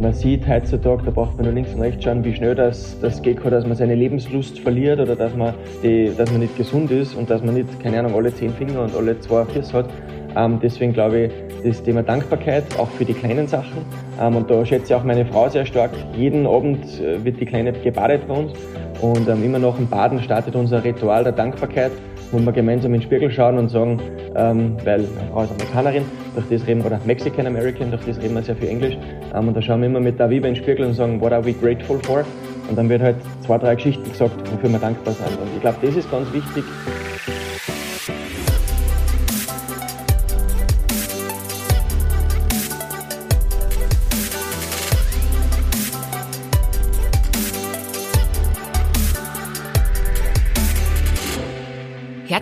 man sieht heutzutage, da braucht man nur links und rechts schauen, wie schnell das, das geht, dass man seine Lebenslust verliert oder dass man, die, dass man nicht gesund ist und dass man nicht, keine Ahnung, alle zehn Finger und alle zwei Füße hat. Ähm, deswegen glaube ich, das Thema Dankbarkeit, auch für die kleinen Sachen. Ähm, und da schätze ich auch meine Frau sehr stark. Jeden Abend äh, wird die Kleine gebadet bei uns. Und ähm, immer nach dem Baden startet unser Ritual der Dankbarkeit, wo wir gemeinsam in den Spiegel schauen und sagen, ähm, weil meine Frau ist Amerikanerin, durch das reden, oder Mexican American, durch das reden wir sehr viel Englisch. Ähm, und da schauen wir immer mit der Viva in den Spiegel und sagen, what are we grateful for? Und dann wird halt zwei, drei Geschichten gesagt, wofür wir dankbar sind. Und ich glaube, das ist ganz wichtig.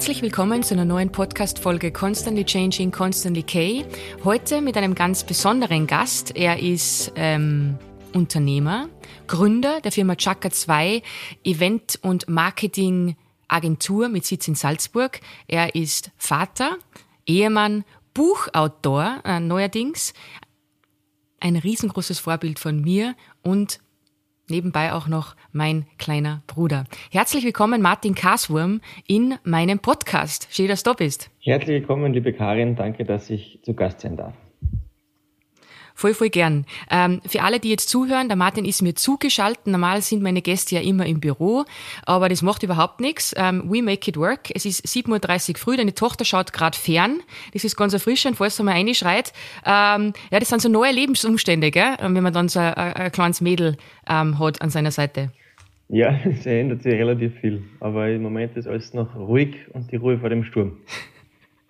Herzlich willkommen zu einer neuen Podcast-Folge Constantly Changing, Constantly K. Heute mit einem ganz besonderen Gast. Er ist ähm, Unternehmer, Gründer der Firma Chaka 2 Event- und Marketing-Agentur mit Sitz in Salzburg. Er ist Vater, Ehemann, Buchautor äh, neuerdings, ein riesengroßes Vorbild von mir und nebenbei auch noch mein kleiner Bruder. Herzlich willkommen, Martin Kaswurm, in meinem Podcast. Schön, dass du bist. Herzlich willkommen, liebe Karin. Danke, dass ich zu Gast sein darf. Voll, voll gern. Ähm, für alle, die jetzt zuhören, der Martin ist mir zugeschaltet. Normal sind meine Gäste ja immer im Büro, aber das macht überhaupt nichts. Ähm, we make it work. Es ist 7.30 Uhr früh, deine Tochter schaut gerade fern. Das ist ganz erfrischend, falls du mal reinschreit. Ähm, ja, das sind so neue Lebensumstände, gell? wenn man dann so ein, ein kleines Mädel ähm, hat an seiner Seite. Ja, es ändert sich relativ viel. Aber im Moment ist alles noch ruhig und die Ruhe vor dem Sturm.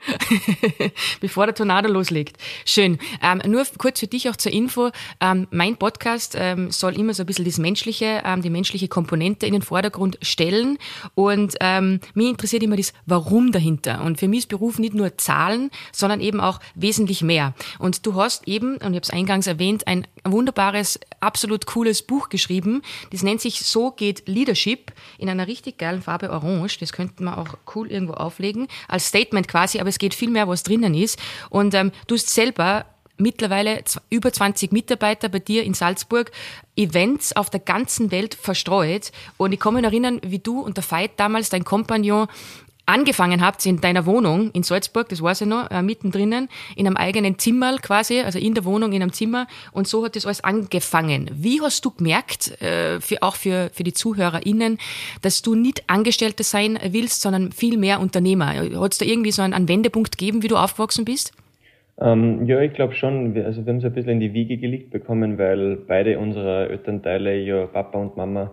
Bevor der Tornado loslegt. Schön. Ähm, nur kurz für dich auch zur Info. Ähm, mein Podcast ähm, soll immer so ein bisschen das Menschliche, ähm, die menschliche Komponente in den Vordergrund stellen. Und ähm, mich interessiert immer das Warum dahinter. Und für mich ist Beruf nicht nur Zahlen, sondern eben auch wesentlich mehr. Und du hast eben, und ich habe es eingangs erwähnt, ein wunderbares, absolut cooles Buch geschrieben. Das nennt sich So geht Leadership in einer richtig geilen Farbe Orange. Das könnte man auch cool irgendwo auflegen. Als Statement quasi, aber es geht viel mehr, was drinnen ist. Und ähm, du hast selber mittlerweile über 20 Mitarbeiter bei dir in Salzburg, Events auf der ganzen Welt verstreut. Und ich kann mich erinnern, wie du und der Veit damals, dein Kompagnon, angefangen habt in deiner Wohnung in Salzburg, das weiß ich noch, äh, mittendrin, in einem eigenen Zimmer quasi, also in der Wohnung, in einem Zimmer. Und so hat das alles angefangen. Wie hast du gemerkt, äh, für, auch für, für die ZuhörerInnen, dass du nicht Angestellte sein willst, sondern viel mehr Unternehmer? Hat es da irgendwie so einen, einen Wendepunkt gegeben, wie du aufgewachsen bist? Ähm, ja, ich glaube schon. Wir, also wir haben es ein bisschen in die Wiege gelegt bekommen, weil beide unserer Elternteile ja Papa und Mama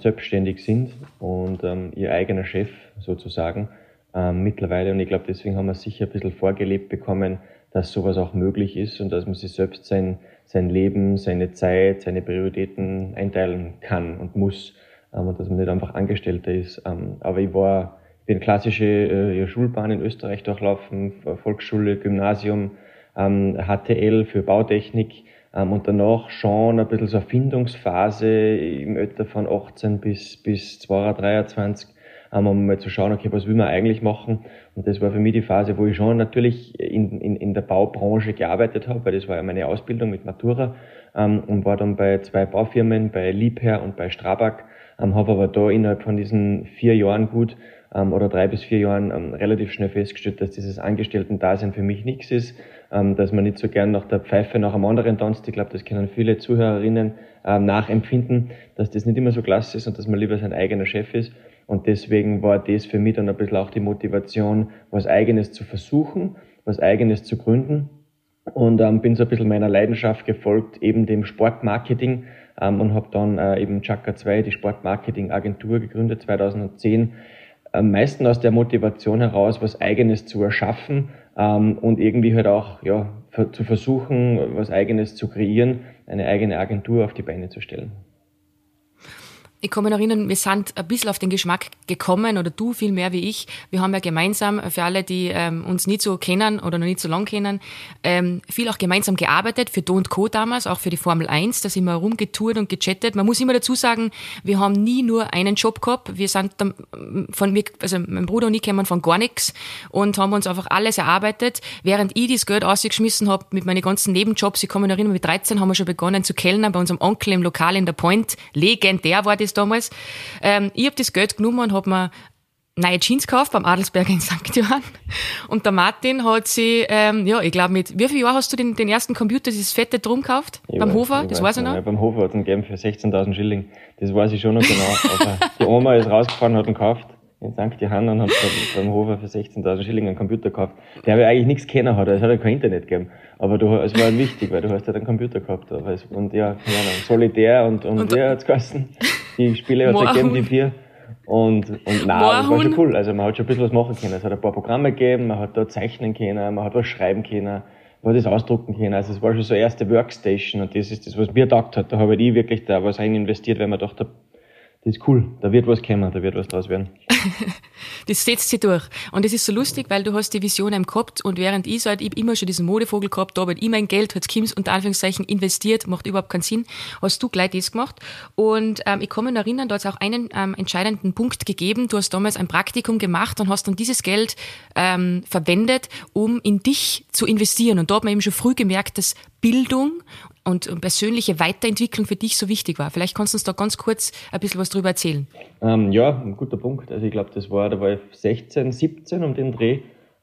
selbstständig sind und ähm, ihr eigener Chef sozusagen ähm, mittlerweile. Und ich glaube, deswegen haben wir sicher ein bisschen vorgelebt bekommen, dass sowas auch möglich ist und dass man sich selbst sein, sein Leben, seine Zeit, seine Prioritäten einteilen kann und muss ähm, und dass man nicht einfach Angestellter ist. Ähm, aber ich war, bin klassische äh, Schulbahn in Österreich durchlaufen, Volksschule, Gymnasium, ähm, HTL für Bautechnik ähm, und danach schon ein bisschen so eine Findungsphase im Alter von 18 bis, bis 22, 23, ähm, um mal zu schauen, okay, was will man eigentlich machen? Und das war für mich die Phase, wo ich schon natürlich in, in, in der Baubranche gearbeitet habe, weil das war ja meine Ausbildung mit Matura ähm, und war dann bei zwei Baufirmen, bei Liebherr und bei Strabag, ähm, habe aber da innerhalb von diesen vier Jahren gut ähm, oder drei bis vier Jahren ähm, relativ schnell festgestellt, dass dieses Angestellten-Dasein für mich nichts ist ähm, dass man nicht so gern nach der Pfeife nach einem anderen tanzt. Ich glaube, das können viele Zuhörerinnen ähm, nachempfinden, dass das nicht immer so klasse ist und dass man lieber sein eigener Chef ist. Und deswegen war das für mich dann ein bisschen auch die Motivation, was Eigenes zu versuchen, was Eigenes zu gründen. Und ähm, bin so ein bisschen meiner Leidenschaft gefolgt, eben dem Sportmarketing ähm, und habe dann äh, eben Chaka 2, die Sportmarketing-Agentur gegründet 2010. Am meisten aus der Motivation heraus, was Eigenes zu erschaffen, ähm, und irgendwie halt auch ja, zu versuchen, was eigenes zu kreieren, eine eigene Agentur auf die Beine zu stellen. Ich kann mich erinnern, wir sind ein bisschen auf den Geschmack gekommen, oder du viel mehr wie ich. Wir haben ja gemeinsam, für alle, die ähm, uns nicht so kennen oder noch nicht so lang kennen, ähm, viel auch gemeinsam gearbeitet, für Do Co. damals, auch für die Formel 1, da sind wir rumgetourt und gechattet. Man muss immer dazu sagen, wir haben nie nur einen Job gehabt. Wir sind dann von mir, also mein Bruder und ich kommen von gar nichts und haben uns einfach alles erarbeitet. Während ich das Geld ausgeschmissen habe mit meinen ganzen Nebenjobs, ich kann mich erinnern, mit 13 haben wir schon begonnen zu kellnern bei unserem Onkel im Lokal in der Point. Legendär war das das damals. Ähm, ich habe das Geld genommen und habe mir neue Jeans gekauft beim Adelsberger in St. Johann. Und der Martin hat sie, ähm, ja, ich glaube mit, wie viel Jahr hast du den, den ersten Computer, dieses fette Drum gekauft? Ich beim weiß, Hofer? Das weiß ich noch? Ja, beim Hofer hat es ihn gegeben für 16.000 Schilling. Das weiß ich schon noch genau. Aber die Oma ist rausgefahren, hat ihn gekauft in St. Johann und hat beim Hofer für 16.000 Schilling einen Computer gekauft, der aber eigentlich nichts kennen hat. Es hat ja kein Internet gegeben. Aber du, es war halt wichtig, weil du hast ja einen Computer gehabt. Aber es, und ja, keine Ahnung, Solitär und, und, und wie hat's geheißen? Die Spiele hat es gegeben, die vier. Und, und nein, das war schon cool. Also man hat schon ein bisschen was machen können. Es hat ein paar Programme gegeben, man hat da zeichnen können, man hat was schreiben können, man hat das ausdrucken können. Also es war schon so erste Workstation und das ist das, was mir gedacht hat. Da habe ich wirklich da was rein investiert, weil man dachte, das ist cool, da wird was kommen, da wird was draus werden. das setzt sich durch. Und es ist so lustig, weil du hast die Vision einem gehabt und während ich so halt, ich immer schon diesen Modevogel gehabt, da habe ich mein Geld, hat Kims unter Anführungszeichen investiert, macht überhaupt keinen Sinn, hast du gleich das gemacht. Und ähm, ich kann mich erinnern, da hat es auch einen ähm, entscheidenden Punkt gegeben. Du hast damals ein Praktikum gemacht und hast dann dieses Geld ähm, verwendet, um in dich zu investieren. Und da hat man eben schon früh gemerkt, dass Bildung und persönliche Weiterentwicklung für dich so wichtig war. Vielleicht kannst du uns da ganz kurz ein bisschen was drüber erzählen. Ähm, ja, ein guter Punkt. Also ich glaube, das war, da war ich 16, 17 um den Dreh.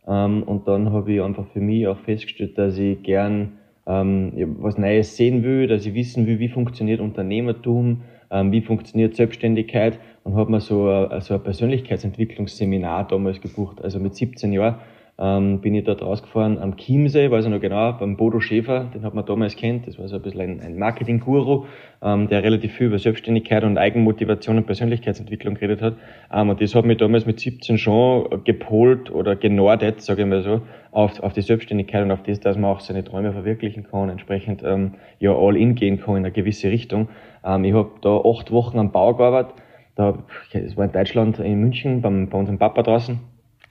Ähm, und dann habe ich einfach für mich auch festgestellt, dass ich gern ähm, was Neues sehen will, dass ich wissen will, wie funktioniert Unternehmertum, ähm, wie funktioniert Selbstständigkeit und habe mir so so ein Persönlichkeitsentwicklungsseminar damals gebucht, also mit 17 Jahren ähm, bin ich dort rausgefahren am Chiemsee, weiß ich noch genau, beim Bodo Schäfer, den hat man damals kennt, das war so ein bisschen ein, ein Marketing-Guru, ähm, der relativ viel über Selbstständigkeit und Eigenmotivation und Persönlichkeitsentwicklung geredet hat. Ähm, und das hat mich damals mit 17 schon gepolt oder genordet, sage ich mal so, auf, auf die Selbstständigkeit und auf das, dass man auch seine Träume verwirklichen kann, entsprechend ähm, ja all in gehen kann in eine gewisse Richtung. Ähm, ich habe da acht Wochen am Bau gearbeitet, da, das war in Deutschland, in München, beim, bei unserem Papa draußen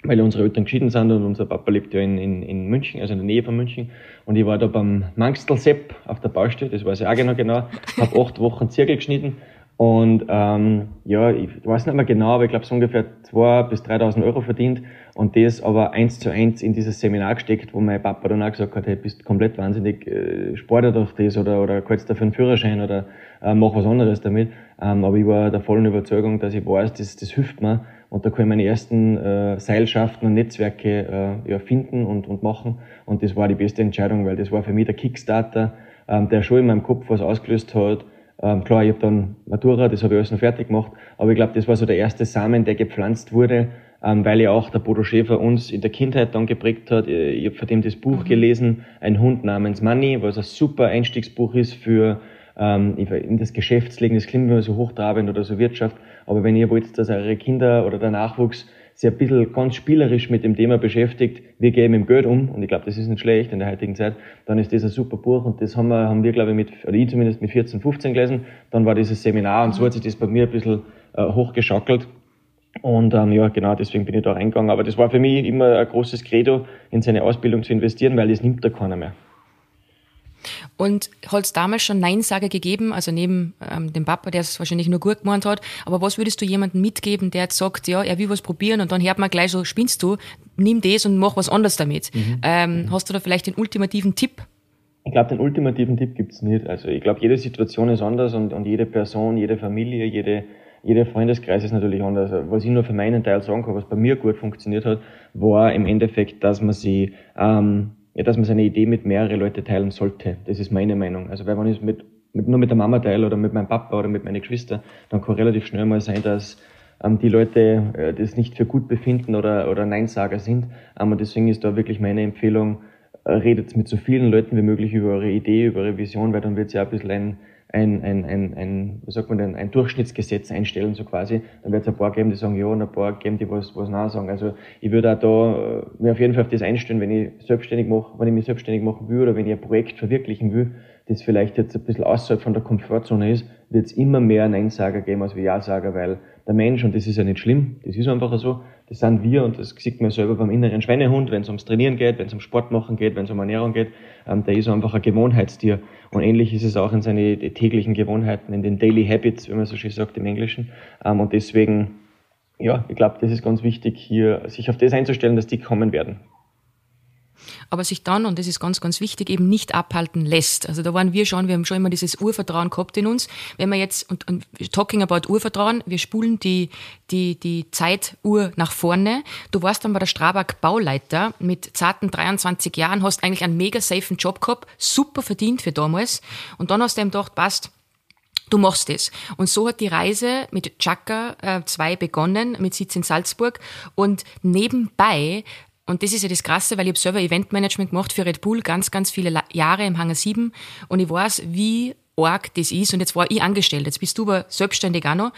weil unsere Eltern geschieden sind und unser Papa lebt ja in, in, in München, also in der Nähe von München. Und ich war da beim Mangstelsepp auf der Baustelle, das weiß ich auch genau genau, habe acht Wochen Zirkel geschnitten und ähm, ja, ich weiß nicht mehr genau, aber ich glaube so ungefähr 2.000 bis 3.000 Euro verdient und das aber eins zu eins in dieses Seminar gesteckt, wo mein Papa dann auch gesagt hat, hey, bist komplett wahnsinnig, äh, sport doch das oder, oder kannst dafür einen Führerschein oder äh, mach was anderes damit. Ähm, aber ich war der vollen Überzeugung, dass ich weiß, das, das hilft mir und da kann ich meine ersten äh, Seilschaften und Netzwerke äh, ja, finden und, und machen. Und das war die beste Entscheidung, weil das war für mich der Kickstarter, ähm, der schon in meinem Kopf was ausgelöst hat. Ähm, klar, ich habe dann Matura, das habe ich alles noch fertig gemacht, aber ich glaube, das war so der erste Samen, der gepflanzt wurde, ähm, weil ja auch der Bodo Schäfer uns in der Kindheit dann geprägt hat. Äh, ich habe von dem das Buch mhm. gelesen, Ein Hund namens Money, was ein super Einstiegsbuch ist für ähm, in das Geschäftsleben, das klingt immer so hochtrabend oder so Wirtschaft, aber wenn ihr wollt, dass eure Kinder oder der Nachwuchs sich ein bisschen ganz spielerisch mit dem Thema beschäftigt, wir gehen mit dem Geld um, und ich glaube, das ist nicht schlecht in der heutigen Zeit, dann ist das ein super Buch und das haben wir, haben wir glaube ich, mit, oder ich zumindest mit 14, 15 gelesen, dann war dieses Seminar und so hat sich das bei mir ein bisschen äh, hochgeschaukelt. Und ähm, ja, genau, deswegen bin ich da reingegangen. Aber das war für mich immer ein großes Credo, in seine Ausbildung zu investieren, weil das nimmt da keiner mehr. Und hat es damals schon Neinsager gegeben, also neben ähm, dem Papa, der es wahrscheinlich nur gut gemeint hat, aber was würdest du jemandem mitgeben, der jetzt sagt, ja, er will was probieren und dann hört man gleich so, spinnst du, nimm das und mach was anderes damit. Mhm. Ähm, hast du da vielleicht den ultimativen Tipp? Ich glaube, den ultimativen Tipp gibt's nicht. Also ich glaube, jede Situation ist anders und, und jede Person, jede Familie, jede, jeder Freundeskreis ist natürlich anders. Was ich nur für meinen Teil sagen kann, was bei mir gut funktioniert hat, war im Endeffekt, dass man sie ähm, ja, dass man seine Idee mit mehreren Leuten teilen sollte. Das ist meine Meinung. Also, wenn ich es mit, mit, nur mit der Mama teile oder mit meinem Papa oder mit meinen Geschwistern, dann kann relativ schnell mal sein, dass ähm, die Leute äh, das nicht für gut befinden oder, oder Neinsager sind. Ähm, und deswegen ist da wirklich meine Empfehlung, äh, redet mit so vielen Leuten wie möglich über eure Idee, über eure Vision, weil dann wird es ja ein bisschen ein, ein, ein, ein, ein, wie sagt man denn, ein Durchschnittsgesetz einstellen, so quasi. Dann wird es ein paar geben, die sagen ja und ein paar geben, die was, was nein sagen. Also ich würde auch da äh, mir auf jeden Fall auf das einstellen, wenn ich selbstständig mache, wenn ich mich selbstständig machen will oder wenn ich ein Projekt verwirklichen will, das vielleicht jetzt ein bisschen außerhalb von der Komfortzone ist, wird es immer mehr Neinsager geben als Ja-Sager, weil der Mensch, und das ist ja nicht schlimm, das ist einfach so, das sind wir und das sieht man selber beim inneren Schweinehund, wenn es ums Trainieren geht, wenn es um Sport machen geht, wenn es um Ernährung geht, ähm, der ist einfach ein Gewohnheitstier. Und ähnlich ist es auch in seinen täglichen Gewohnheiten, in den Daily Habits, wie man so schön sagt im Englischen. Ähm, und deswegen, ja, ich glaube, das ist ganz wichtig, hier sich auf das einzustellen, dass die kommen werden aber sich dann, und das ist ganz, ganz wichtig, eben nicht abhalten lässt. Also da waren wir schon, wir haben schon immer dieses Urvertrauen gehabt in uns. Wenn wir jetzt, und, und talking about Urvertrauen, wir spulen die, die, die Zeituhr nach vorne. Du warst dann bei der Strabag Bauleiter mit zarten 23 Jahren, hast eigentlich einen mega safen Job gehabt, super verdient für damals. Und dann hast du ihm gedacht, passt, Du machst es. Und so hat die Reise mit Chaka 2 äh, begonnen, mit Sitz in Salzburg. Und nebenbei und das ist ja das Krasse, weil ich habe selber Eventmanagement gemacht für Red Bull ganz, ganz viele Jahre im Hangar 7 und ich weiß, wie arg das ist. Und jetzt war ich angestellt, jetzt bist du aber selbstständig auch noch.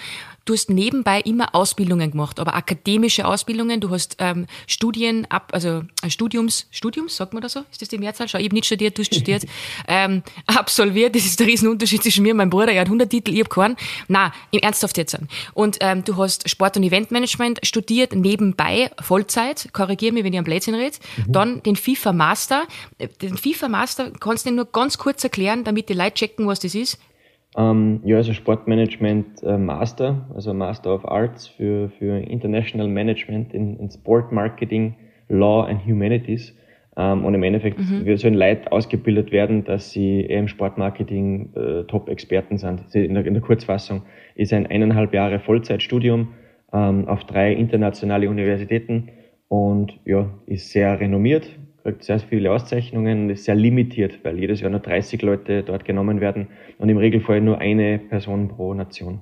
Du hast nebenbei immer Ausbildungen gemacht, aber akademische Ausbildungen. Du hast ähm, Studien ab, also äh, Studiums, Studiums, sagt man das so? Ist das die Mehrzahl? Schau, ich habe nicht studiert, du hast studiert. ähm, absolviert, das ist der Riesenunterschied zwischen mir und meinem Bruder. Er hat 100 Titel, ich habe keinen. Na, im Ernsthaft jetzt. Und ähm, du hast Sport- und Eventmanagement studiert, nebenbei, Vollzeit. Korrigier mich, wenn ich am Blödsinn rede. Mhm. Dann den FIFA Master. Äh, den FIFA Master kannst du nur ganz kurz erklären, damit die Leute checken, was das ist. Ähm, ja, also Sportmanagement äh, Master, also Master of Arts für, für International Management in, in Sport Marketing, Law and Humanities. Ähm, und im Endeffekt, mhm. sollen Leute ausgebildet werden, dass sie im Sportmarketing äh, Top-Experten sind. In der, in der Kurzfassung ist ein eineinhalb Jahre Vollzeitstudium ähm, auf drei internationale Universitäten und ja, ist sehr renommiert, sehr viele Auszeichnungen ist sehr limitiert, weil jedes Jahr nur 30 Leute dort genommen werden und im Regelfall nur eine Person pro Nation.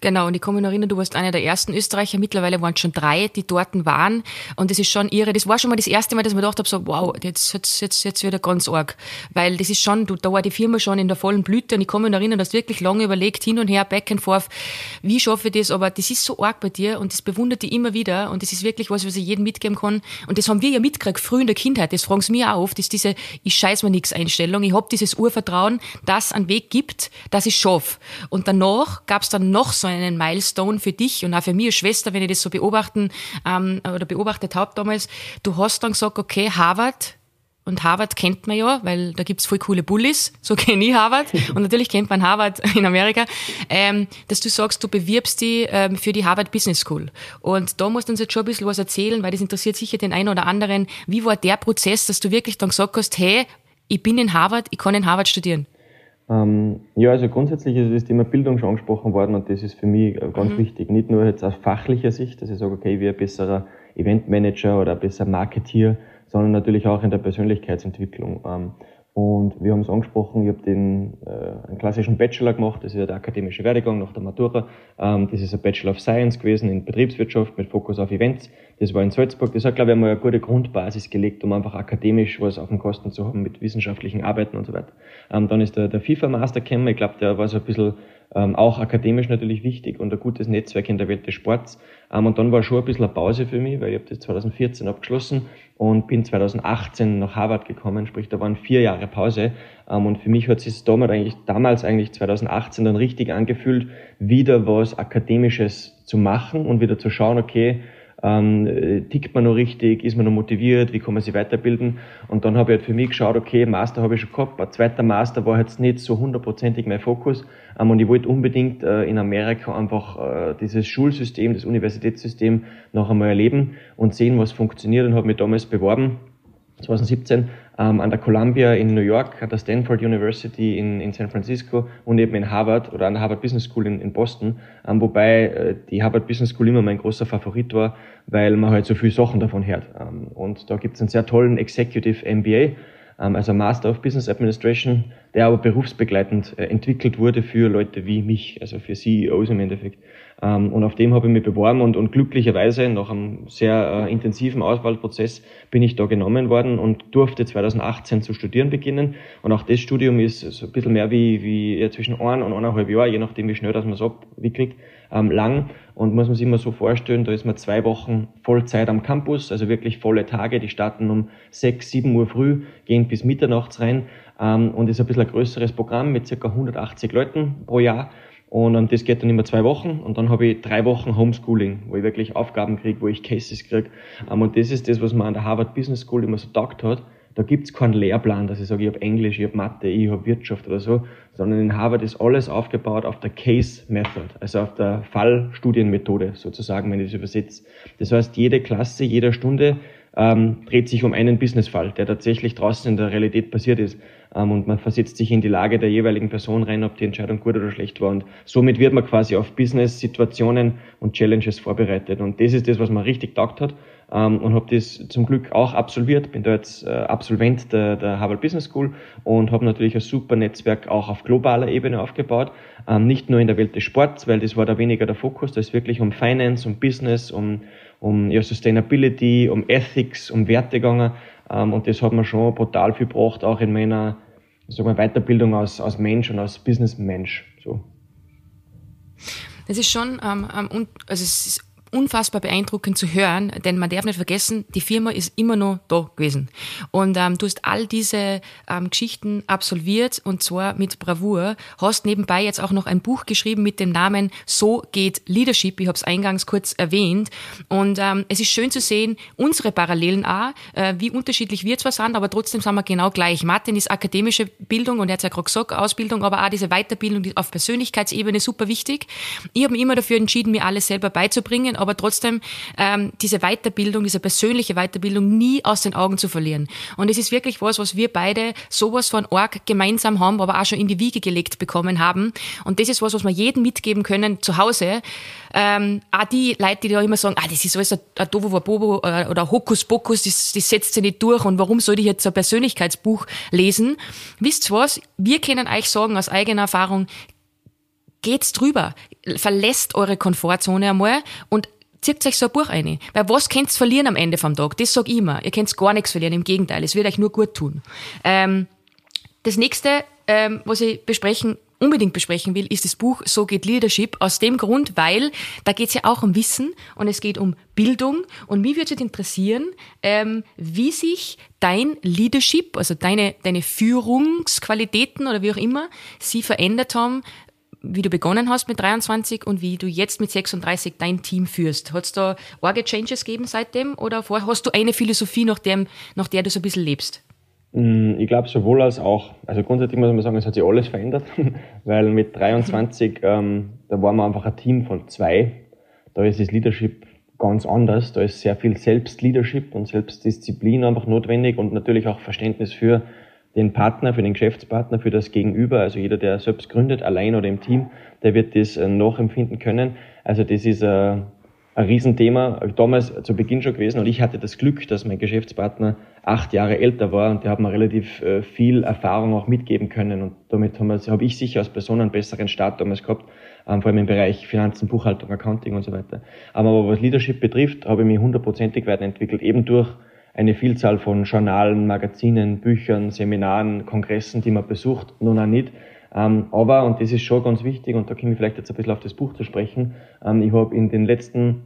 Genau, und ich komme mich noch erinnern, du warst einer der ersten Österreicher, mittlerweile waren es schon drei, die dort waren. Und das ist schon irre. Das war schon mal das erste Mal, dass mir gedacht habe, so, wow, jetzt, jetzt, jetzt, jetzt wieder ganz arg. Weil das ist schon, du, da war die Firma schon in der vollen Blüte und ich komme mich noch erinnern, du wirklich lange überlegt, hin und her, back and forth, wie schaffe ich das? Aber das ist so arg bei dir und das bewundert dich immer wieder und das ist wirklich was, was ich jedem mitgeben kann. Und das haben wir ja mitgekriegt, früh in der Kindheit, das fragen sie mir auch oft, ist diese, ich scheiß mir nix Einstellung. Ich hab dieses Urvertrauen, dass es einen Weg gibt, dass ich schaffe. Und danach gab es dann noch so einen Milestone für dich und auch für mich als Schwester, wenn ich das so beobachten ähm, oder beobachtet habe damals. Du hast dann gesagt, okay, Harvard, und Harvard kennt man ja, weil da gibt's voll coole Bullies. So kenne ich Harvard. Und natürlich kennt man Harvard in Amerika. Ähm, dass du sagst, du bewirbst die ähm, für die Harvard Business School. Und da musst du uns jetzt schon ein bisschen was erzählen, weil das interessiert sicher den einen oder anderen. Wie war der Prozess, dass du wirklich dann gesagt hast, hey, ich bin in Harvard, ich kann in Harvard studieren? Ähm, ja, also grundsätzlich ist das Thema Bildung schon angesprochen worden und das ist für mich äh, ganz mhm. wichtig. Nicht nur jetzt aus fachlicher Sicht, dass ich sage, okay, wie ein besserer Eventmanager oder ein besserer Marketeer, sondern natürlich auch in der Persönlichkeitsentwicklung. Ähm, und wir haben es angesprochen, ich habe den äh, einen klassischen Bachelor gemacht, das ist ja der akademische Werdegang nach der Matura. Ähm, das ist ein Bachelor of Science gewesen in Betriebswirtschaft mit Fokus auf Events. Das war in Salzburg. Das hat, glaube ich, einmal eine gute Grundbasis gelegt, um einfach akademisch was auf dem Kosten zu haben mit wissenschaftlichen Arbeiten und so weiter. Ähm, dann ist der, der FIFA-Master gekommen. Ich glaube, der war so ein bisschen ähm, auch akademisch natürlich wichtig und ein gutes Netzwerk in der Welt des Sports. Ähm, und dann war schon ein bisschen eine Pause für mich, weil ich habe das 2014 abgeschlossen und bin 2018 nach Harvard gekommen, sprich da waren vier Jahre Pause. Ähm, und für mich hat sich damals eigentlich, damals eigentlich 2018 dann richtig angefühlt, wieder was Akademisches zu machen und wieder zu schauen, okay, ähm, tickt man noch richtig, ist man noch motiviert, wie kann man sich weiterbilden. Und dann habe ich halt für mich geschaut, okay, Master habe ich schon gehabt, ein zweiter Master war jetzt nicht so hundertprozentig mein Fokus. Ähm, und ich wollte unbedingt äh, in Amerika einfach äh, dieses Schulsystem, das Universitätssystem noch einmal erleben und sehen, was funktioniert und habe mich damals beworben 2017 ähm, an der Columbia in New York, an der Stanford University in, in San Francisco und eben in Harvard oder an der Harvard Business School in, in Boston, ähm, wobei äh, die Harvard Business School immer mein großer Favorit war, weil man halt so viel Sachen davon hört. Ähm, und da gibt es einen sehr tollen Executive MBA, also Master of Business Administration, der aber berufsbegleitend äh, entwickelt wurde für Leute wie mich, also für CEOs im Endeffekt. Ähm, und auf dem habe ich mich beworben und, und glücklicherweise nach einem sehr äh, intensiven Auswahlprozess bin ich da genommen worden und durfte 2018 zu studieren beginnen. Und auch das Studium ist so ein bisschen mehr wie, wie zwischen ein und eineinhalb Jahren, je nachdem wie schnell das man es abwickelt, ähm, lang. Und muss man sich immer so vorstellen, da ist man zwei Wochen Vollzeit am Campus, also wirklich volle Tage, die starten um sechs, sieben Uhr früh, gehen bis mitternachts rein ähm, und ist ein bisschen ein größeres Programm mit circa 180 Leuten pro Jahr. Und ähm, das geht dann immer zwei Wochen und dann habe ich drei Wochen Homeschooling, wo ich wirklich Aufgaben kriege, wo ich Cases kriege. Ähm, und das ist das, was man an der Harvard Business School immer so taugt hat. Da gibt's keinen Lehrplan, dass ich sage, ich habe Englisch, ich habe Mathe, ich habe Wirtschaft oder so, sondern in Harvard ist alles aufgebaut auf der Case Method, also auf der Fallstudienmethode sozusagen, wenn ich das übersetze. Das heißt, jede Klasse, jeder Stunde ähm, dreht sich um einen Businessfall, der tatsächlich draußen in der Realität passiert ist. Ähm, und man versetzt sich in die Lage der jeweiligen Person rein, ob die Entscheidung gut oder schlecht war. Und somit wird man quasi auf Business-Situationen und Challenges vorbereitet. Und das ist das, was man richtig taugt hat. Ähm, und habe das zum Glück auch absolviert. Bin da jetzt äh, Absolvent der, der Harvard Business School und habe natürlich ein super Netzwerk auch auf globaler Ebene aufgebaut. Ähm, nicht nur in der Welt des Sports, weil das war da weniger der Fokus. Da ist wirklich um Finance, um Business, um um ja, Sustainability, um Ethics, um Werte gegangen. Ähm, und das hat mir schon brutal viel gebracht, auch in meiner sag mal, Weiterbildung als, als Mensch und als Businessmensch. So. Das ist schon, ähm, ähm also es ist unfassbar beeindruckend zu hören, denn man darf nicht vergessen, die Firma ist immer noch da gewesen. Und ähm, du hast all diese ähm, Geschichten absolviert und zwar mit Bravour. Hast nebenbei jetzt auch noch ein Buch geschrieben mit dem Namen So geht Leadership. Ich habe es eingangs kurz erwähnt. Und ähm, es ist schön zu sehen, unsere Parallelen auch, äh, wie unterschiedlich wir zwar sind, aber trotzdem sind wir genau gleich. Martin ist akademische Bildung und er hat ja gerade gesagt, Ausbildung, aber auch diese Weiterbildung die auf Persönlichkeitsebene super wichtig. Ich habe mich immer dafür entschieden, mir alles selber beizubringen aber trotzdem ähm, diese Weiterbildung, diese persönliche Weiterbildung nie aus den Augen zu verlieren. Und es ist wirklich was, was wir beide sowas von arg gemeinsam haben, aber auch schon in die Wiege gelegt bekommen haben. Und das ist was, was wir jedem mitgeben können zu Hause. Ähm, auch die Leute, die da immer sagen, ah, das ist alles ein Dovo Bobo äh, oder Hokuspokus, das, das setzt sich nicht durch und warum soll ich jetzt ein Persönlichkeitsbuch lesen? Wisst ihr was? Wir können euch sagen aus eigener Erfahrung, geht's drüber, verlässt eure Komfortzone einmal und zieht euch so ein Buch ein. Weil was könnt's verlieren am Ende vom Tag? Das sag ich immer. Ihr könnt gar nichts verlieren. Im Gegenteil, es wird euch nur gut tun. Ähm, das nächste, ähm, was ich besprechen unbedingt besprechen will, ist das Buch So geht Leadership. Aus dem Grund, weil da geht's ja auch um Wissen und es geht um Bildung. Und mich würde es interessieren, ähm, wie sich dein Leadership, also deine, deine Führungsqualitäten oder wie auch immer, sie verändert haben wie du begonnen hast mit 23 und wie du jetzt mit 36 dein Team führst. Hat es da arge Changes gegeben seitdem oder vorher hast du eine Philosophie, nach, dem, nach der du so ein bisschen lebst? Mm, ich glaube sowohl als auch. Also grundsätzlich muss man sagen, es hat sich alles verändert, weil mit 23, ähm, da waren wir einfach ein Team von zwei. Da ist das Leadership ganz anders. Da ist sehr viel Selbstleadership und Selbstdisziplin einfach notwendig und natürlich auch Verständnis für den Partner, für den Geschäftspartner, für das Gegenüber, also jeder, der selbst gründet, allein oder im Team, der wird das äh, nachempfinden können. Also das ist ein, äh, ein Riesenthema, damals zu Beginn schon gewesen und ich hatte das Glück, dass mein Geschäftspartner acht Jahre älter war und der hat mir relativ äh, viel Erfahrung auch mitgeben können und damit habe hab ich sicher als Person einen besseren Start damals gehabt, ähm, vor allem im Bereich Finanzen, Buchhaltung, Accounting und so weiter. Aber was Leadership betrifft, habe ich mich hundertprozentig weiterentwickelt, eben durch eine Vielzahl von Journalen, Magazinen, Büchern, Seminaren, Kongressen, die man besucht, nun auch nicht. Ähm, aber, und das ist schon ganz wichtig, und da komme ich vielleicht jetzt ein bisschen auf das Buch zu sprechen, ähm, ich habe in den letzten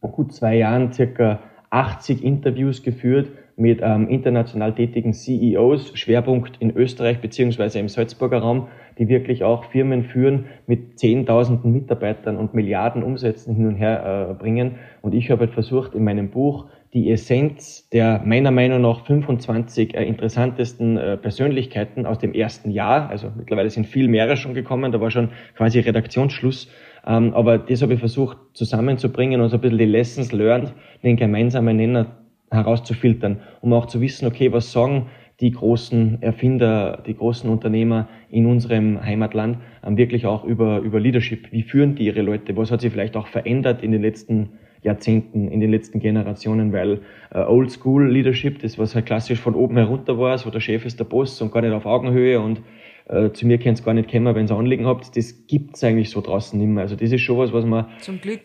gut zwei Jahren circa 80 Interviews geführt mit ähm, international tätigen CEOs, Schwerpunkt in Österreich beziehungsweise im Salzburger Raum, die wirklich auch Firmen führen mit Zehntausenden Mitarbeitern und Milliarden Umsätzen hin und her äh, bringen. Und ich habe halt versucht, in meinem Buch die Essenz der meiner Meinung nach 25 äh, interessantesten äh, Persönlichkeiten aus dem ersten Jahr, also mittlerweile sind viel mehr schon gekommen, da war schon quasi Redaktionsschluss, ähm, aber das habe ich versucht zusammenzubringen und so ein bisschen die Lessons learned, den gemeinsamen Nenner herauszufiltern, um auch zu wissen, okay, was sagen die großen Erfinder, die großen Unternehmer in unserem Heimatland ähm, wirklich auch über, über Leadership. Wie führen die ihre Leute? Was hat sich vielleicht auch verändert in den letzten Jahrzehnten, in den letzten Generationen, weil äh, Old School Leadership, das was halt klassisch von oben herunter war, so der Chef ist der Boss und gar nicht auf Augenhöhe und äh, zu mir könnt gar nicht kommen, wenn ihr Anliegen habt, das gibt's eigentlich so draußen nicht mehr. Also das ist schon was, was wir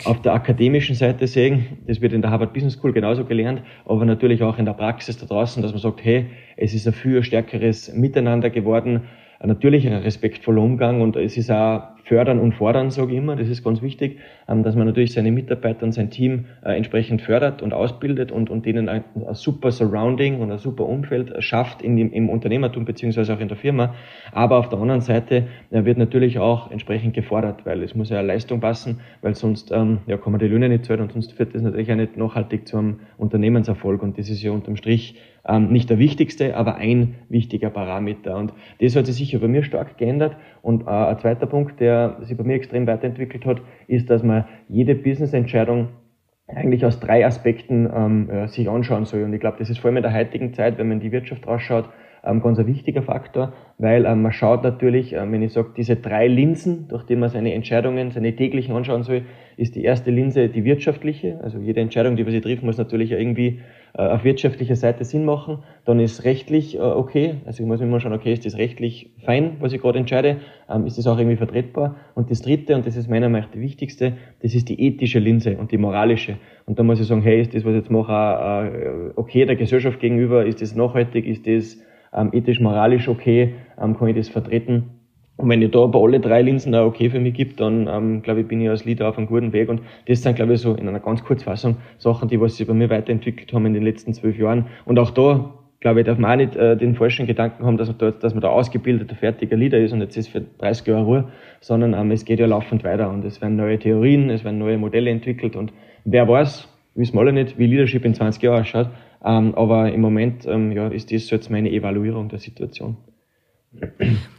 auf der akademischen Seite sehen. Das wird in der Harvard Business School genauso gelernt, aber natürlich auch in der Praxis da draußen, dass man sagt, hey, es ist ein viel stärkeres Miteinander geworden, natürlich ein respektvoller Umgang und es ist auch fördern und fordern, sage ich immer. Das ist ganz wichtig, ähm, dass man natürlich seine Mitarbeiter und sein Team äh, entsprechend fördert und ausbildet und, und denen ein, ein super Surrounding und ein super Umfeld schafft in dem, im Unternehmertum beziehungsweise auch in der Firma. Aber auf der anderen Seite äh, wird natürlich auch entsprechend gefordert, weil es muss ja Leistung passen, weil sonst ähm, ja, kann man die Löhne nicht zahlen und sonst führt das natürlich auch nicht nachhaltig zu einem Unternehmenserfolg. Und das ist ja unterm Strich ähm, nicht der wichtigste, aber ein wichtiger Parameter. Und das hat sich sicher bei mir stark geändert. Und äh, ein zweiter Punkt, der sich bei mir extrem weiterentwickelt hat, ist, dass man jede Business-Entscheidung eigentlich aus drei Aspekten ähm, ja, sich anschauen soll. Und ich glaube, das ist vor allem in der heutigen Zeit, wenn man in die Wirtschaft rausschaut, ähm, ganz ein wichtiger Faktor, weil ähm, man schaut natürlich, ähm, wenn ich sage, diese drei Linsen, durch die man seine Entscheidungen, seine täglichen anschauen soll, ist die erste Linse die wirtschaftliche. Also jede Entscheidung, die man sich trifft, muss natürlich irgendwie äh, auf wirtschaftlicher Seite Sinn machen. Dann ist rechtlich äh, okay. Also ich muss immer schauen, okay, ist das rechtlich fein, was ich gerade entscheide? Ähm, ist das auch irgendwie vertretbar? Und das dritte, und das ist meiner Meinung nach die wichtigste, das ist die ethische Linse und die moralische. Und da muss ich sagen, hey, ist das, was ich jetzt mache, äh, okay der Gesellschaft gegenüber? Ist das nachhaltig? Ist das ähm, ethisch, moralisch okay? Ähm, kann ich das vertreten? Und wenn ich da bei alle drei Linsen auch okay für mich gibt, dann ähm, glaube ich, bin ich als Leader auf einem guten Weg. Und das sind, glaube ich, so in einer ganz Kurzfassung Sachen, die was sich bei mir weiterentwickelt haben in den letzten zwölf Jahren. Und auch da, glaube ich, darf man auch nicht äh, den falschen Gedanken haben, dass man da, dass man da ausgebildeter, fertiger Leader ist und jetzt ist für 30 Jahre Ruhe, sondern ähm, es geht ja laufend weiter und es werden neue Theorien, es werden neue Modelle entwickelt und wer weiß, wissen wir alle nicht, wie Leadership in 20 Jahren ausschaut. Ähm, aber im Moment ähm, ja, ist das jetzt meine Evaluierung der Situation.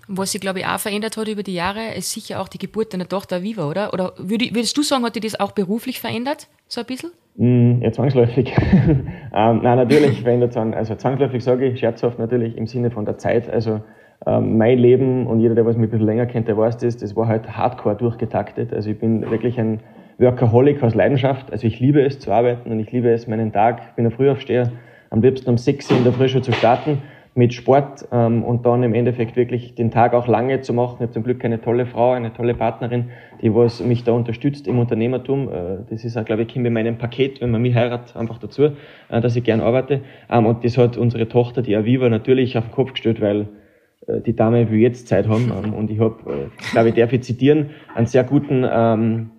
Was sich, glaube ich, auch verändert hat über die Jahre, ist sicher auch die Geburt deiner Tochter Viva, oder? Oder würdest du sagen, hat dich das auch beruflich verändert, so ein bisschen? Mm, ja, zwangsläufig. ähm, nein, natürlich verändert es Also zwangsläufig sage ich, scherzhaft natürlich im Sinne von der Zeit. Also ähm, mein Leben und jeder, der was mich ein bisschen länger kennt, der weiß das, das war halt hardcore durchgetaktet. Also ich bin wirklich ein Workaholic aus Leidenschaft. Also ich liebe es zu arbeiten und ich liebe es meinen Tag. Ich bin ein Frühaufsteher, am liebsten um 6 Uhr in der Früh schon zu starten mit Sport ähm, und dann im Endeffekt wirklich den Tag auch lange zu machen. Ich habe zum Glück eine tolle Frau, eine tolle Partnerin, die was mich da unterstützt im Unternehmertum. Äh, das ist auch, glaube ich, in meinem Paket, wenn man mich heiratet, einfach dazu, äh, dass ich gern arbeite. Ähm, und das hat unsere Tochter, die Aviva, natürlich auf den Kopf gestellt, weil äh, die Dame will jetzt Zeit haben. Ähm, und ich habe, äh, glaube ich, darf ich zitieren, einen sehr guten ähm,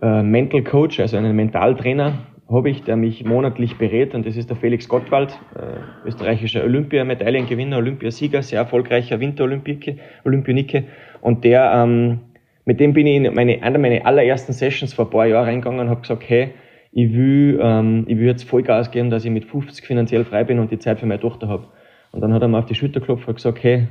äh, Mental Coach, also einen Mentaltrainer, habe ich, der mich monatlich berät, und das ist der Felix Gottwald, äh, österreichischer Olympiamedaillengewinner, Olympiasieger, sehr erfolgreicher Winter-Olympionike. Und der, ähm, mit dem bin ich in meine, einer meiner allerersten Sessions vor ein paar Jahren reingegangen und habe gesagt, hey, ich will, ähm, ich will jetzt Vollgas geben, dass ich mit 50 finanziell frei bin und die Zeit für meine Tochter habe. Und dann hat er mir auf die Schulter geklopft und gesagt, hey,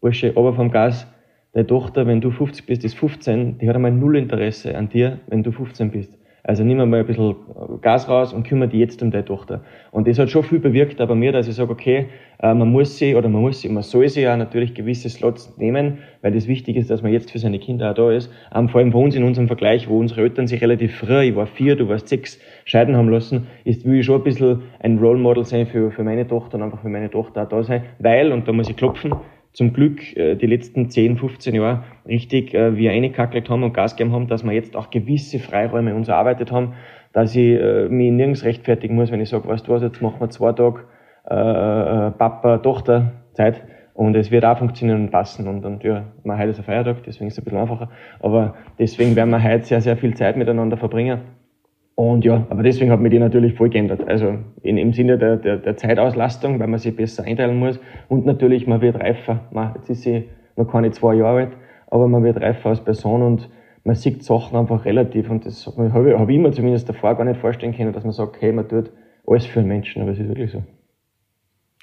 Bursche, aber vom Gas, deine Tochter, wenn du 50 bist, ist 15, die hat einmal null Interesse an dir, wenn du 15 bist. Also nimm mal ein bisschen Gas raus und kümmere dich jetzt um deine Tochter. Und das hat schon viel bewirkt bei mir, dass ich sage, okay, äh, man muss sie oder man muss sie, man soll sie ja natürlich gewisse Slots nehmen, weil das wichtig ist, dass man jetzt für seine Kinder auch da ist. Ähm, vor allem für uns in unserem Vergleich, wo unsere Eltern sich relativ früh, ich war vier, du warst sechs, scheiden haben lassen, ist, will ich schon ein bisschen ein Role Model sein für, für meine Tochter und einfach für meine Tochter auch da sein, weil, und da muss ich klopfen, zum Glück äh, die letzten 10, 15 Jahre richtig äh, wir reingekackelt haben und Gas gegeben haben, dass wir jetzt auch gewisse Freiräume uns erarbeitet haben, dass ich äh, mich nirgends rechtfertigen muss, wenn ich sage, weißt du was, jetzt machen wir zwei Tage äh, äh, Papa-Tochter-Zeit und es wird auch funktionieren und passen. Und, und ja, man heute ist ein Feiertag, deswegen ist es ein bisschen einfacher. Aber deswegen werden wir heute sehr, sehr viel Zeit miteinander verbringen. Und ja, aber deswegen hat mir die natürlich voll geändert. Also in, im Sinne der, der, der Zeitauslastung, weil man sich besser einteilen muss. Und natürlich, man wird reifer. Man, jetzt ist sie noch keine zwei Jahre alt, aber man wird reifer als Person und man sieht Sachen einfach relativ. Und das habe ich, hab ich mir zumindest davor gar nicht vorstellen können, dass man sagt, hey, man tut alles für einen Menschen, aber es ist wirklich so.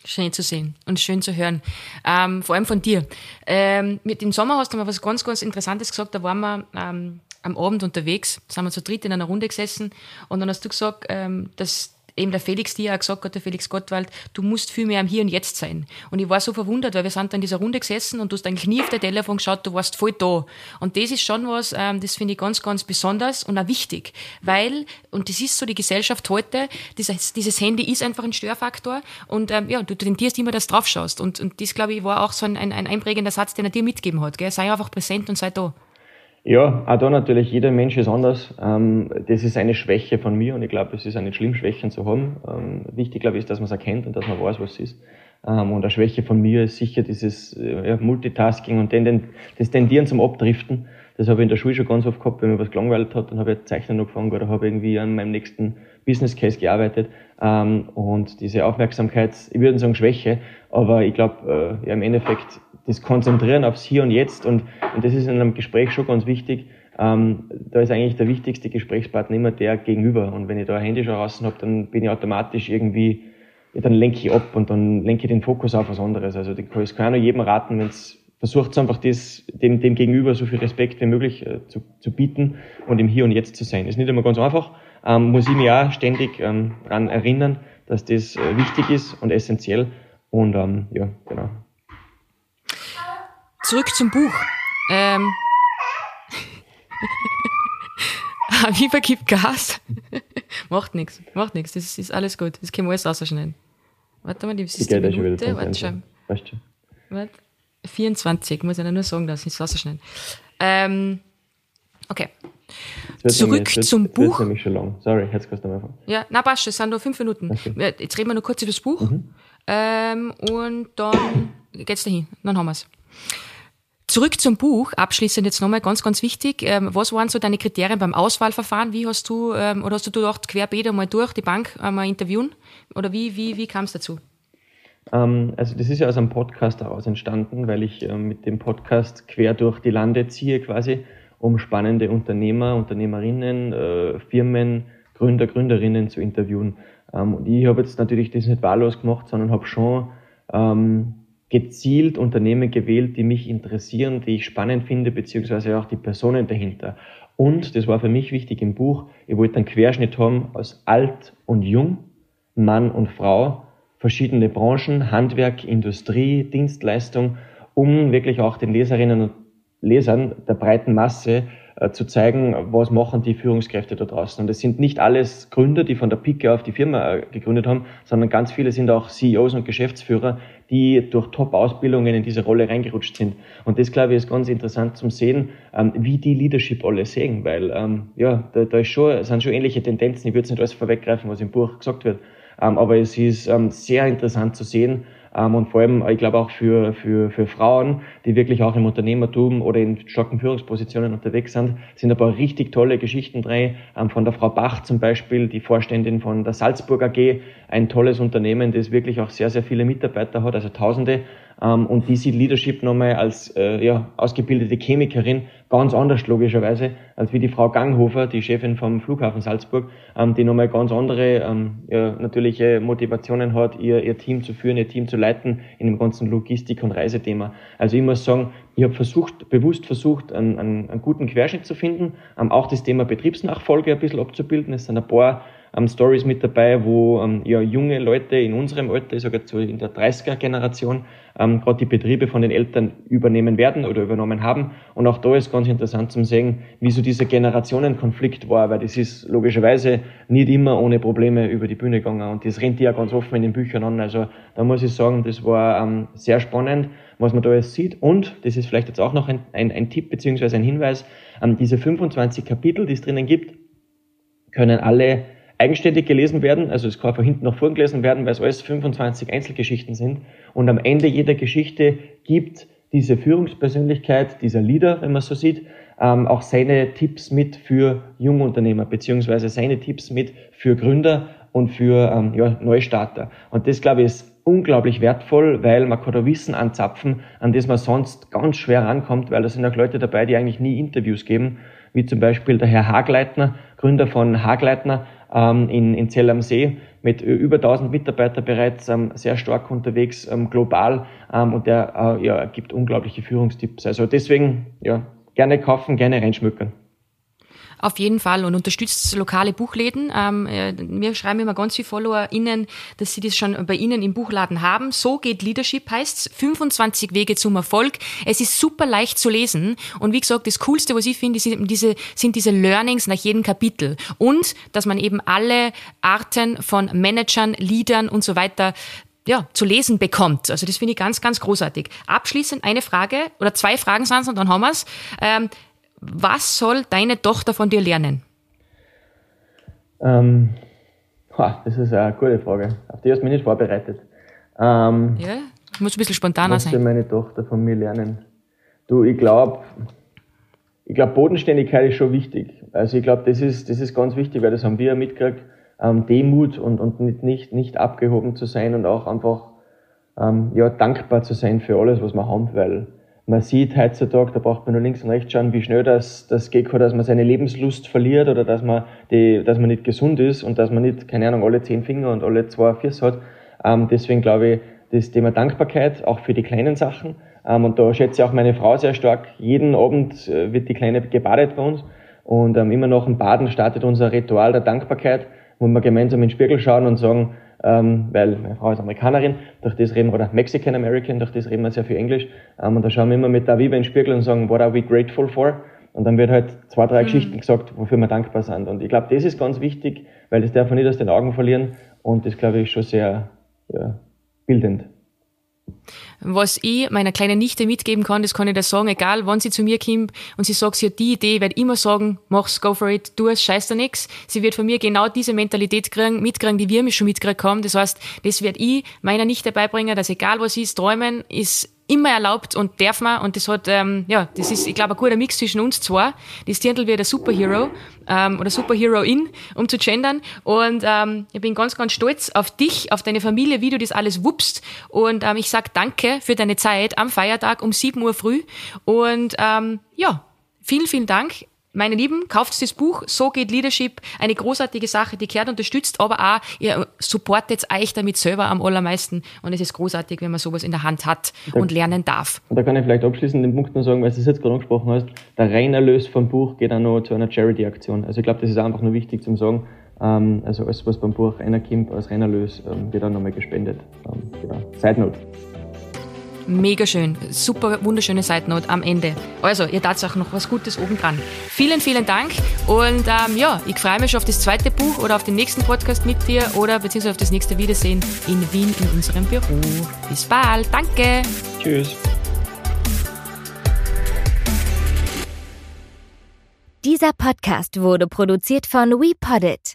Schön zu sehen und schön zu hören. Ähm, vor allem von dir. Ähm, mit dem Sommer hast du mal was ganz, ganz Interessantes gesagt. Da waren wir ähm, am Abend unterwegs, sind wir zu dritt in einer Runde gesessen und dann hast du gesagt, ähm, dass eben der Felix dir auch gesagt hat, der Felix Gottwald, du musst viel mehr am Hier und Jetzt sein. Und ich war so verwundert, weil wir sind da in dieser Runde gesessen und du hast eigentlich nie auf dein Telefon geschaut, du warst voll da. Und das ist schon was, ähm, das finde ich ganz, ganz besonders und auch wichtig. Weil, und das ist so die Gesellschaft heute, dieses, dieses Handy ist einfach ein Störfaktor und ähm, ja, du tendierst immer, dass du drauf schaust. Und, und das, glaube ich, war auch so ein, ein, ein einprägender Satz, den er dir mitgegeben hat. Gell? Sei einfach präsent und sei da. Ja, auch da natürlich, jeder Mensch ist anders. Ähm, das ist eine Schwäche von mir und ich glaube, es ist auch nicht schlimm, Schwächen zu haben. Ähm, wichtig, glaube ich, ist, dass man es erkennt und dass man weiß, was es ist. Ähm, und eine Schwäche von mir ist sicher dieses äh, Multitasking und das Tendieren zum Abdriften. Das habe ich in der Schule schon ganz oft gehabt, wenn mir was gelangweilt hat, dann habe ich Zeichnen angefangen oder habe irgendwie an meinem nächsten Business Case gearbeitet. Und diese Aufmerksamkeit, ich würde sagen Schwäche, aber ich glaube, äh, im Endeffekt das Konzentrieren aufs Hier und Jetzt und, und das ist in einem Gespräch schon ganz wichtig. Ähm, da ist eigentlich der wichtigste Gesprächspartner immer der Gegenüber. Und wenn ich da ein Handy schon draußen habe, dann bin ich automatisch irgendwie, ja, dann lenke ich ab und dann lenke ich den Fokus auf was anderes. Also das kann ich nur jedem raten, wenn es versucht einfach das, dem, dem Gegenüber so viel Respekt wie möglich äh, zu, zu bieten und im Hier und Jetzt zu sein. Ist nicht immer ganz einfach, ähm, muss ich mich auch ständig ähm, daran erinnern, dass das äh, wichtig ist und essentiell. Und ähm, ja, genau. Zurück zum Buch. Ähm. Aviva gibt Gas. macht nichts, macht nichts. Das ist alles gut. Das können wir alles rausschneiden. Warte mal, die ist die Minute. Warte schon. Weißt du? Warte. 24, muss ich nur sagen, dass ich es rausschneiden. Ähm, okay. Zurück jetzt, zum jetzt Buch. Das nämlich schon lang. Sorry, jetzt kannst du mal anfangen. Ja, na passt, es sind nur fünf Minuten. Okay. Jetzt reden wir noch kurz über das Buch. Mhm. Ähm, und dann geht's dahin. Dann haben wir's. Zurück zum Buch, abschließend jetzt nochmal ganz, ganz wichtig. Ähm, was waren so deine Kriterien beim Auswahlverfahren? Wie hast du, ähm, oder hast du gedacht, querbeet einmal durch die Bank einmal interviewen? Oder wie, wie, wie kam es dazu? Ähm, also das ist ja aus einem Podcast heraus entstanden, weil ich mit dem Podcast quer durch die Lande ziehe quasi, um spannende Unternehmer, Unternehmerinnen, äh, Firmen, Gründer, Gründerinnen zu interviewen. Und ich habe jetzt natürlich das nicht wahllos gemacht, sondern habe schon gezielt Unternehmen gewählt, die mich interessieren, die ich spannend finde, beziehungsweise auch die Personen dahinter. Und, das war für mich wichtig im Buch, ich wollte einen Querschnitt haben aus alt und jung, Mann und Frau, verschiedene Branchen, Handwerk, Industrie, Dienstleistung, um wirklich auch den Leserinnen und Lesern der breiten Masse äh, zu zeigen, was machen die Führungskräfte da draußen. Und es sind nicht alles Gründer, die von der Pike auf die Firma äh, gegründet haben, sondern ganz viele sind auch CEOs und Geschäftsführer, die durch Top-Ausbildungen in diese Rolle reingerutscht sind. Und das, glaube ich, ist ganz interessant zum Sehen, ähm, wie die Leadership alle sehen, weil ähm, ja, da, da ist schon, sind schon ähnliche Tendenzen. Ich würde es nicht alles vorweggreifen, was im Buch gesagt wird. Ähm, aber es ist sehr interessant zu sehen, und vor allem, ich glaube auch für, für, für Frauen, die wirklich auch im Unternehmertum oder in starken Führungspositionen unterwegs sind, sind ein paar richtig tolle Geschichten drin. Ähm, von der Frau Bach zum Beispiel, die Vorständin von der Salzburg AG, ein tolles Unternehmen, das wirklich auch sehr, sehr viele Mitarbeiter hat, also Tausende. Ähm, und die sieht Leadership nochmal als äh, ja, ausgebildete Chemikerin ganz anders logischerweise, als wie die Frau Ganghofer, die Chefin vom Flughafen Salzburg, ähm, die nochmal ganz andere ähm, ja, natürliche Motivationen hat, ihr, ihr Team zu führen, ihr Team zu leiten in dem ganzen Logistik- und Reisethema. Also ich muss sagen, ich habe versucht, bewusst versucht, einen, einen, einen guten Querschnitt zu finden, ähm, auch das Thema Betriebsnachfolge ein bisschen abzubilden. Es sind ein paar ähm, Stories mit dabei, wo ähm, ja, junge Leute in unserem Alter, ich sage jetzt so in der 30er-Generation, ähm, gerade die Betriebe von den Eltern übernehmen werden oder übernommen haben. Und auch da ist ganz interessant zu sehen, wie so dieser Generationenkonflikt war, weil das ist logischerweise nicht immer ohne Probleme über die Bühne gegangen. Und das rennt ja ganz offen in den Büchern an. Also da muss ich sagen, das war ähm, sehr spannend, was man da jetzt sieht. Und, das ist vielleicht jetzt auch noch ein, ein, ein Tipp beziehungsweise ein Hinweis, ähm, diese 25 Kapitel, die es drinnen gibt, können alle eigenständig gelesen werden, also es kann von hinten nach vorn gelesen werden, weil es alles 25 Einzelgeschichten sind. Und am Ende jeder Geschichte gibt diese Führungspersönlichkeit, dieser Leader, wenn man so sieht, ähm, auch seine Tipps mit für Jungunternehmer, beziehungsweise seine Tipps mit für Gründer und für ähm, ja, Neustarter. Und das, glaube ich, ist unglaublich wertvoll, weil man kann da Wissen anzapfen, an das man sonst ganz schwer rankommt, weil da sind auch Leute dabei, die eigentlich nie Interviews geben, wie zum Beispiel der Herr Hagleitner, Gründer von Hagleitner, in, in Zell am See mit über 1000 Mitarbeitern bereits ähm, sehr stark unterwegs ähm, global ähm, und der äh, ja, gibt unglaubliche Führungstipps. Also deswegen ja, gerne kaufen, gerne reinschmückern. Auf jeden Fall und unterstützt lokale Buchläden. Ähm, äh, mir schreiben immer ganz viele FollowerInnen, dass sie das schon bei Ihnen im Buchladen haben. So geht Leadership heißt 25 Wege zum Erfolg. Es ist super leicht zu lesen und wie gesagt, das Coolste, was ich finde, sind diese, sind diese Learnings nach jedem Kapitel und dass man eben alle Arten von Managern, Leadern und so weiter ja, zu lesen bekommt. Also das finde ich ganz, ganz großartig. Abschließend eine Frage oder zwei Fragen sind und dann haben wir's. Ähm, was soll deine Tochter von dir lernen? Ähm, das ist eine gute Frage. Auf die hast du mich nicht vorbereitet. Ähm, ja, muss ein bisschen spontaner was sein. Was soll meine Tochter von mir lernen? Du, ich glaube, ich glaube, Bodenständigkeit ist schon wichtig. Also ich glaube, das ist, das ist ganz wichtig, weil das haben wir mitgekriegt, ähm, Demut und, und nicht, nicht, nicht abgehoben zu sein und auch einfach ähm, ja, dankbar zu sein für alles, was wir haben, weil man sieht heutzutage, da braucht man nur links und rechts schauen, wie schnell das, das geht, dass man seine Lebenslust verliert oder dass man, die, dass man nicht gesund ist und dass man nicht, keine Ahnung, alle zehn Finger und alle zwei Füße hat. Ähm, deswegen glaube ich, das Thema Dankbarkeit, auch für die kleinen Sachen. Ähm, und da schätze ich auch meine Frau sehr stark. Jeden Abend äh, wird die Kleine gebadet bei uns. Und ähm, immer nach dem Baden startet unser Ritual der Dankbarkeit, wo wir gemeinsam in den Spiegel schauen und sagen, ähm, weil meine Frau ist Amerikanerin, durch das reden, oder Mexican American, durch das reden wir sehr viel Englisch. Ähm, und da schauen wir immer mit der Viva in den Spiegel und sagen, what are we grateful for? Und dann wird halt zwei, drei mhm. Geschichten gesagt, wofür wir dankbar sind. Und ich glaube, das ist ganz wichtig, weil das darf man nicht aus den Augen verlieren. Und das, glaube ich, ist schon sehr ja, bildend. Was ich meiner kleinen Nichte mitgeben kann, das kann ich dir sagen, egal wann sie zu mir kommt und sie sagt, sie hat die Idee, ich werde immer sagen, mach's, go for it, tu es, scheiß da nix. Sie wird von mir genau diese Mentalität kriegen, mitkriegen, die wir mich schon mitgekriegt haben. Das heißt, das werde ich meiner Nichte beibringen, dass egal was ist, träumen ist immer erlaubt und darf man. Und das hat, ähm, ja, das ist, ich glaube, ein guter Mix zwischen uns zwei. Das Dirndl wird ein Superhero ähm, oder Superhero-in, um zu gendern. Und ähm, ich bin ganz, ganz stolz auf dich, auf deine Familie, wie du das alles wuppst. Und ähm, ich sag danke für deine Zeit am Feiertag um 7 Uhr früh. Und ähm, ja, vielen, vielen Dank meine Lieben, kauft das Buch, So geht Leadership, eine großartige Sache, die Kehrt unterstützt, aber auch, ihr supportet euch damit selber am allermeisten und es ist großartig, wenn man sowas in der Hand hat da, und lernen darf. Und da kann ich vielleicht abschließend den Punkt nur sagen, weil du es jetzt gerade angesprochen hast, der Reinerlös vom Buch geht auch noch zu einer Charity-Aktion. Also ich glaube, das ist einfach nur wichtig zum sagen, ähm, also alles, was beim Buch einer kommt, als Reinerlös, ähm, wird auch nochmal gespendet. Ähm, genau. Side Note. Mega schön. Super wunderschöne Side Note am Ende. Also, ihr tat auch noch was Gutes oben dran. Vielen, vielen Dank. Und ähm, ja, ich freue mich schon auf das zweite Buch oder auf den nächsten Podcast mit dir oder beziehungsweise auf das nächste Wiedersehen in Wien in unserem Büro. Bis bald. Danke. Tschüss. Dieser Podcast wurde produziert von WePoddit.